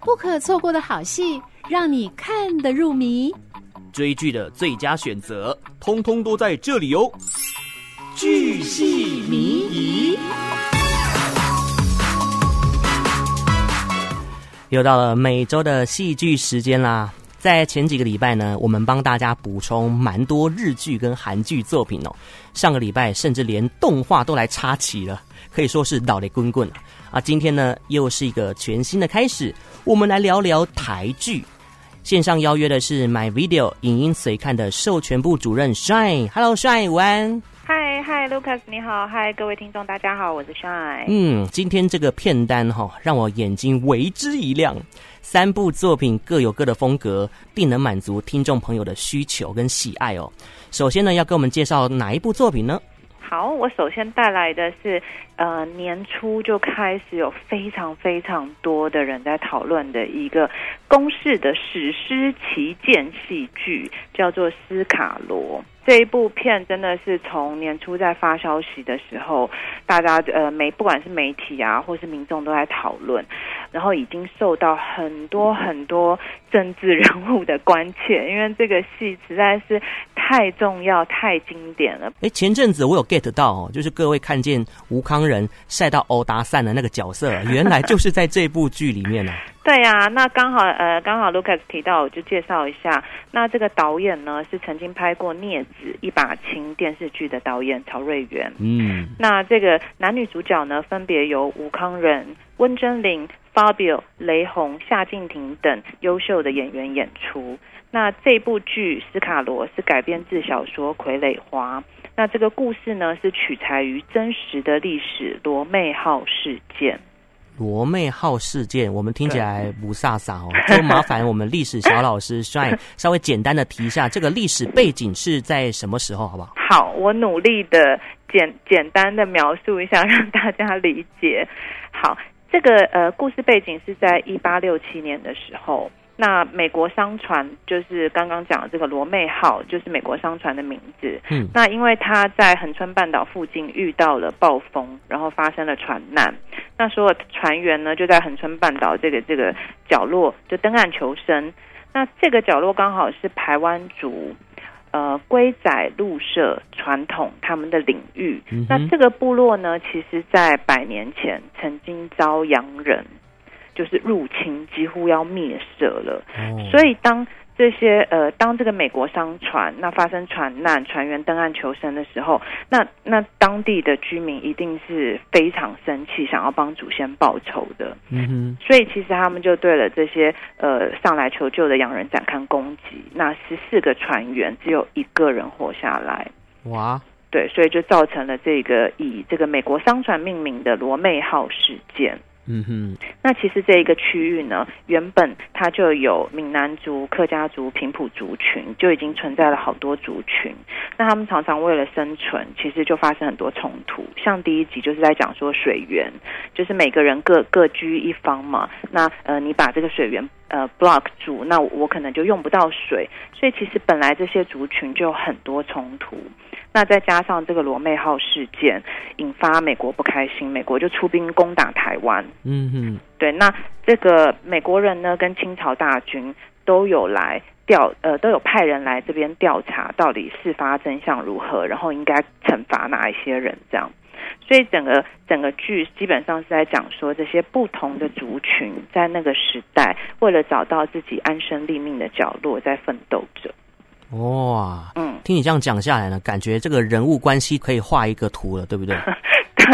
不可错过的好戏，让你看得入迷。追剧的最佳选择，通通都在这里哦！剧戏迷疑，又到了每周的戏剧时间啦。在前几个礼拜呢，我们帮大家补充蛮多日剧跟韩剧作品哦。上个礼拜甚至连动画都来插旗了，可以说是老雷滚滚啊。今天呢，又是一个全新的开始，我们来聊聊台剧。线上邀约的是 My Video 影音随看的授权部主任 Shine，Hello Shine，午安。，Lucas 你好，嗨各位听众大家好，我是 Shine。嗯，今天这个片单哈、哦，让我眼睛为之一亮。三部作品各有各的风格，定能满足听众朋友的需求跟喜爱哦。首先呢，要给我们介绍哪一部作品呢？好，我首先带来的是，呃，年初就开始有非常非常多的人在讨论的一个公式的史诗旗舰戏剧，叫做《斯卡罗》。这一部片真的是从年初在发消息的时候，大家呃媒不管是媒体啊，或是民众都在讨论，然后已经受到很多很多政治人物的关切，因为这个戏实在是太重要、太经典了。哎，前阵子我有 get 到哦，就是各位看见吴康仁晒到欧达散的那个角色，原来就是在这部剧里面呢。对呀、啊，那刚好呃，刚好 Lucas 提到，我就介绍一下。那这个导演呢，是曾经拍过《镊子》一把青电视剧的导演曹瑞元。嗯，那这个男女主角呢，分别由吴康仁、温贞菱、Fabio、雷洪、夏静婷等优秀的演员演出。那这部剧《斯卡罗》是改编自小说《傀儡花》。那这个故事呢，是取材于真实的历史罗妹号事件。罗妹号事件，我们听起来不飒飒哦，就麻烦我们历史小老师 帅稍微简单的提一下这个历史背景是在什么时候，好不好？好，我努力的简简单的描述一下，让大家理解。好，这个呃故事背景是在一八六七年的时候。那美国商船就是刚刚讲的这个罗妹号，就是美国商船的名字。嗯，那因为它在恒春半岛附近遇到了暴风，然后发生了船难。那所有船员呢，就在恒春半岛这个这个角落就登岸求生。那这个角落刚好是排湾族呃龟仔鹿社传统他们的领域。嗯、那这个部落呢，其实在百年前曾经遭洋人。就是入侵，几乎要灭社了。Oh. 所以当这些呃，当这个美国商船那发生船难，船员登岸求生的时候，那那当地的居民一定是非常生气，想要帮祖先报仇的。嗯哼。所以其实他们就对了这些呃上来求救的洋人展开攻击。那十四个船员只有一个人活下来。哇。对，所以就造成了这个以这个美国商船命名的罗妹号事件。嗯哼，那其实这一个区域呢，原本它就有闽南族、客家族、平埔族群，就已经存在了好多族群。那他们常常为了生存，其实就发生很多冲突。像第一集就是在讲说水源，就是每个人各各居一方嘛。那呃，你把这个水源呃 block 住，那我可能就用不到水。所以其实本来这些族群就有很多冲突。那再加上这个罗妹号事件，引发美国不开心，美国就出兵攻打台湾。嗯嗯，对，那这个美国人呢，跟清朝大军都有来调，呃，都有派人来这边调查，到底事发真相如何，然后应该惩罚哪一些人，这样。所以整个整个剧基本上是在讲说，这些不同的族群在那个时代，为了找到自己安身立命的角落，在奋斗着。哇，嗯，听你这样讲下来呢，感觉这个人物关系可以画一个图了，对不对？对，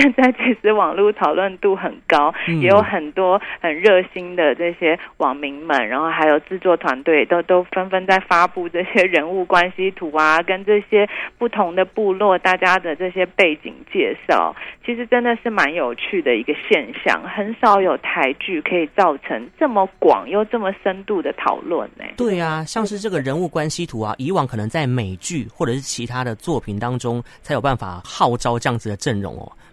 现在其实网络讨论度很高，嗯、也有很多很热心的这些网民们，然后还有制作团队都都纷纷在发布这些人物关系图啊，跟这些不同的部落大家的这些背景介绍，其实真的是蛮有趣的一个现象，很少有台剧可以造成这么广又这么深度的讨论呢。对啊，像是这个人物关系图啊，以往可能在美剧或者是其他的作品当中才有办法号召这样子的阵容。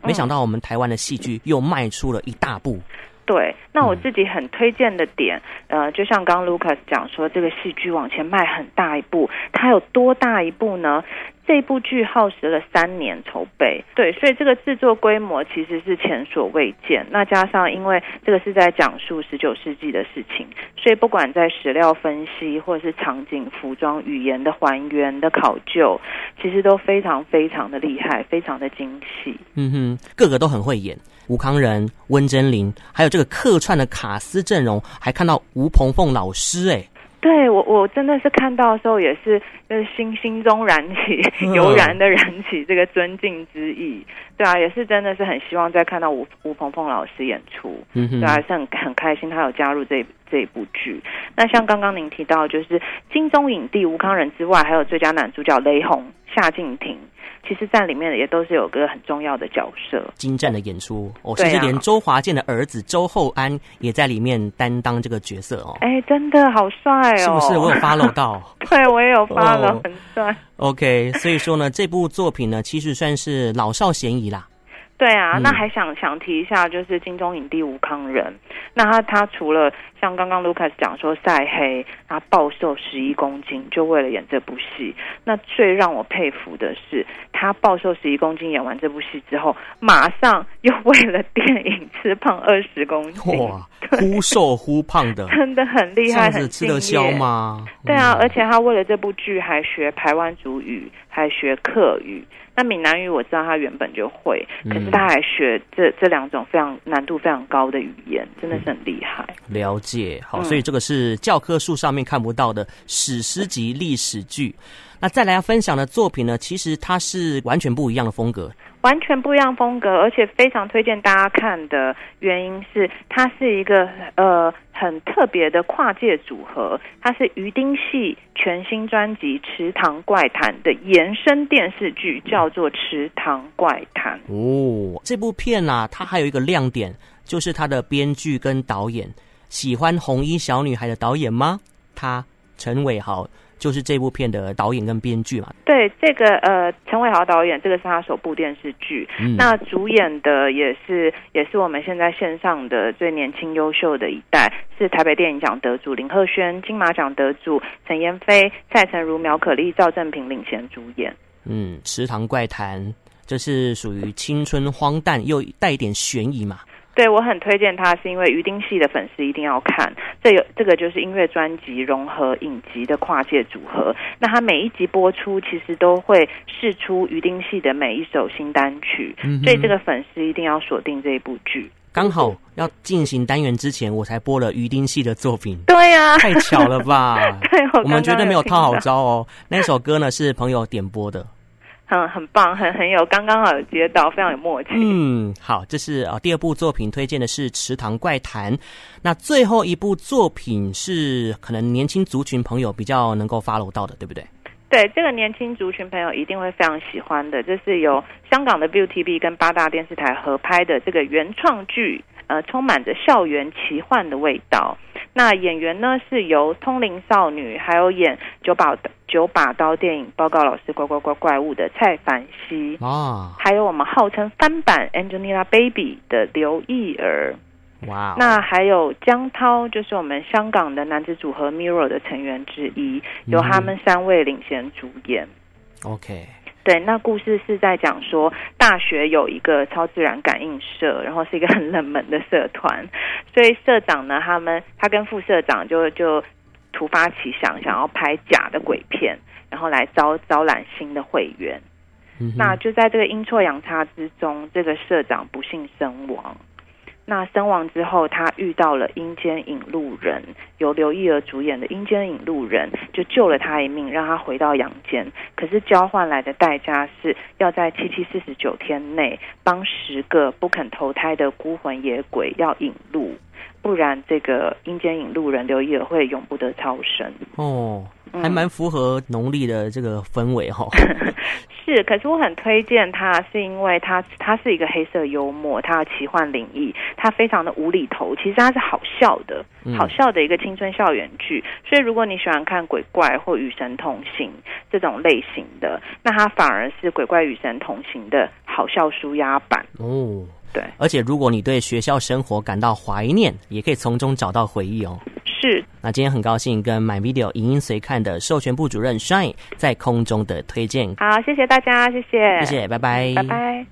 没想到我们台湾的戏剧又迈出了一大步。对，那我自己很推荐的点，呃，就像刚刚 Lucas 讲说，这个戏剧往前迈很大一步，它有多大一步呢？这部剧耗时了三年筹备，对，所以这个制作规模其实是前所未见。那加上因为这个是在讲述十九世纪的事情，所以不管在史料分析，或者是场景、服装、语言的还原的考究，其实都非常非常的厉害，非常的精细。嗯哼，个个都很会演。吴康仁、温贞菱，还有这个客串的卡司阵容，还看到吴鹏凤老师，哎。对我，我真的是看到的时候，也是就是心心中燃起，油然的燃起这个尊敬之意。对啊，也是真的是很希望再看到吴吴鹏鹏老师演出。嗯哼，对啊，还是很很开心他有加入这这一部剧。那像刚刚您提到，就是金钟影帝吴康仁之外，还有最佳男主角雷洪、夏靖庭。其实，在里面也都是有个很重要的角色，精湛的演出哦，甚至连周华健的儿子周厚安也在里面担当这个角色哦。哎，真的好帅哦！是不是？我有 follow 到，对我也有 follow，哦，很帅。OK，所以说呢，这部作品呢，其实算是老少咸宜啦。对啊，那还想想提一下，就是金钟影帝吴康仁。那他他除了像刚刚 Lucas 讲说晒黑，他暴瘦十一公斤，就为了演这部戏。那最让我佩服的是，他暴瘦十一公斤，演完这部戏之后，马上又为了电影吃胖二十公斤。哇，忽瘦忽胖的，真的很厉害，这样子吃得消吗？对啊，而且他为了这部剧还学台湾族语，还学客语。那闽南语我知道他原本就会，可是他还学这这两种非常难度非常高的语言，真的是很厉害。了解，好，所以这个是教科书上面看不到的史诗级历史剧。那再来要分享的作品呢，其实它是完全不一样的风格。完全不一样风格，而且非常推荐大家看的原因是，它是一个呃很特别的跨界组合，它是鱼丁系全新专辑《池塘怪谈》的延伸电视剧，叫做《池塘怪谈》。哦，这部片啊，它还有一个亮点，就是它的编剧跟导演，喜欢红衣小女孩的导演吗？他陈伟豪。就是这部片的导演跟编剧嘛？对，这个呃，陈伟豪导演，这个是他首部电视剧。嗯。那主演的也是也是我们现在线上的最年轻优秀的一代，是台北电影奖得主林鹤轩、金马奖得主陈妍飞、蔡成儒、苗可丽、赵正平领衔主演。嗯，池塘怪谈，这是属于青春荒诞又带一点悬疑嘛？对，我很推荐他，是因为鱼丁系的粉丝一定要看。这有这个就是音乐专辑融合影集的跨界组合。那他每一集播出，其实都会试出鱼丁系的每一首新单曲，嗯、所以这个粉丝一定要锁定这一部剧。刚好要进行单元之前，我才播了鱼丁系的作品。对呀、啊，太巧了吧？对，我，刚刚我们绝对没有套好招哦。那首歌呢，是朋友点播的。很很棒，很很有刚刚好有接到，非常有默契。嗯，好，这是啊第二部作品推荐的是《池塘怪谈》，那最后一部作品是可能年轻族群朋友比较能够 follow 到的，对不对？对，这个年轻族群朋友一定会非常喜欢的，这是由香港的 ViuTV 跟八大电视台合拍的这个原创剧，呃，充满着校园奇幻的味道。那演员呢，是由通灵少女，还有演九把九把刀电影报告老师怪怪怪怪物的蔡凡熙。啊，还有我们号称翻版 Angelababy 的刘意儿，哇，那还有江涛，就是我们香港的男子组合 Mirror 的成员之一，由他们三位领衔主演。OK。对，那故事是在讲说，大学有一个超自然感应社，然后是一个很冷门的社团，所以社长呢，他们他跟副社长就就突发奇想，想要拍假的鬼片，然后来招招揽新的会员。嗯、那就在这个阴错阳差之中，这个社长不幸身亡。那身亡之后，他遇到了阴间引路人，由刘亦儿主演的阴间引路人就救了他一命，让他回到阳间。可是交换来的代价是要在七七四十九天内帮十个不肯投胎的孤魂野鬼要引路，不然这个阴间引路人刘意儿会永不得超生。哦。还蛮符合农历的这个氛围哈，是，可是我很推荐它，是因为它它是一个黑色幽默，它的奇幻灵异，它非常的无厘头，其实它是好笑的，好笑的一个青春校园剧。所以如果你喜欢看鬼怪或与神同行这种类型的，那它反而是鬼怪与神同行的好笑舒压版哦。对。而且如果你对学校生活感到怀念，也可以从中找到回忆哦。是。那今天很高兴跟 My Video 影音随看的授权部主任 Shine 在空中的推荐。好，谢谢大家，谢谢，谢谢，拜拜，拜拜。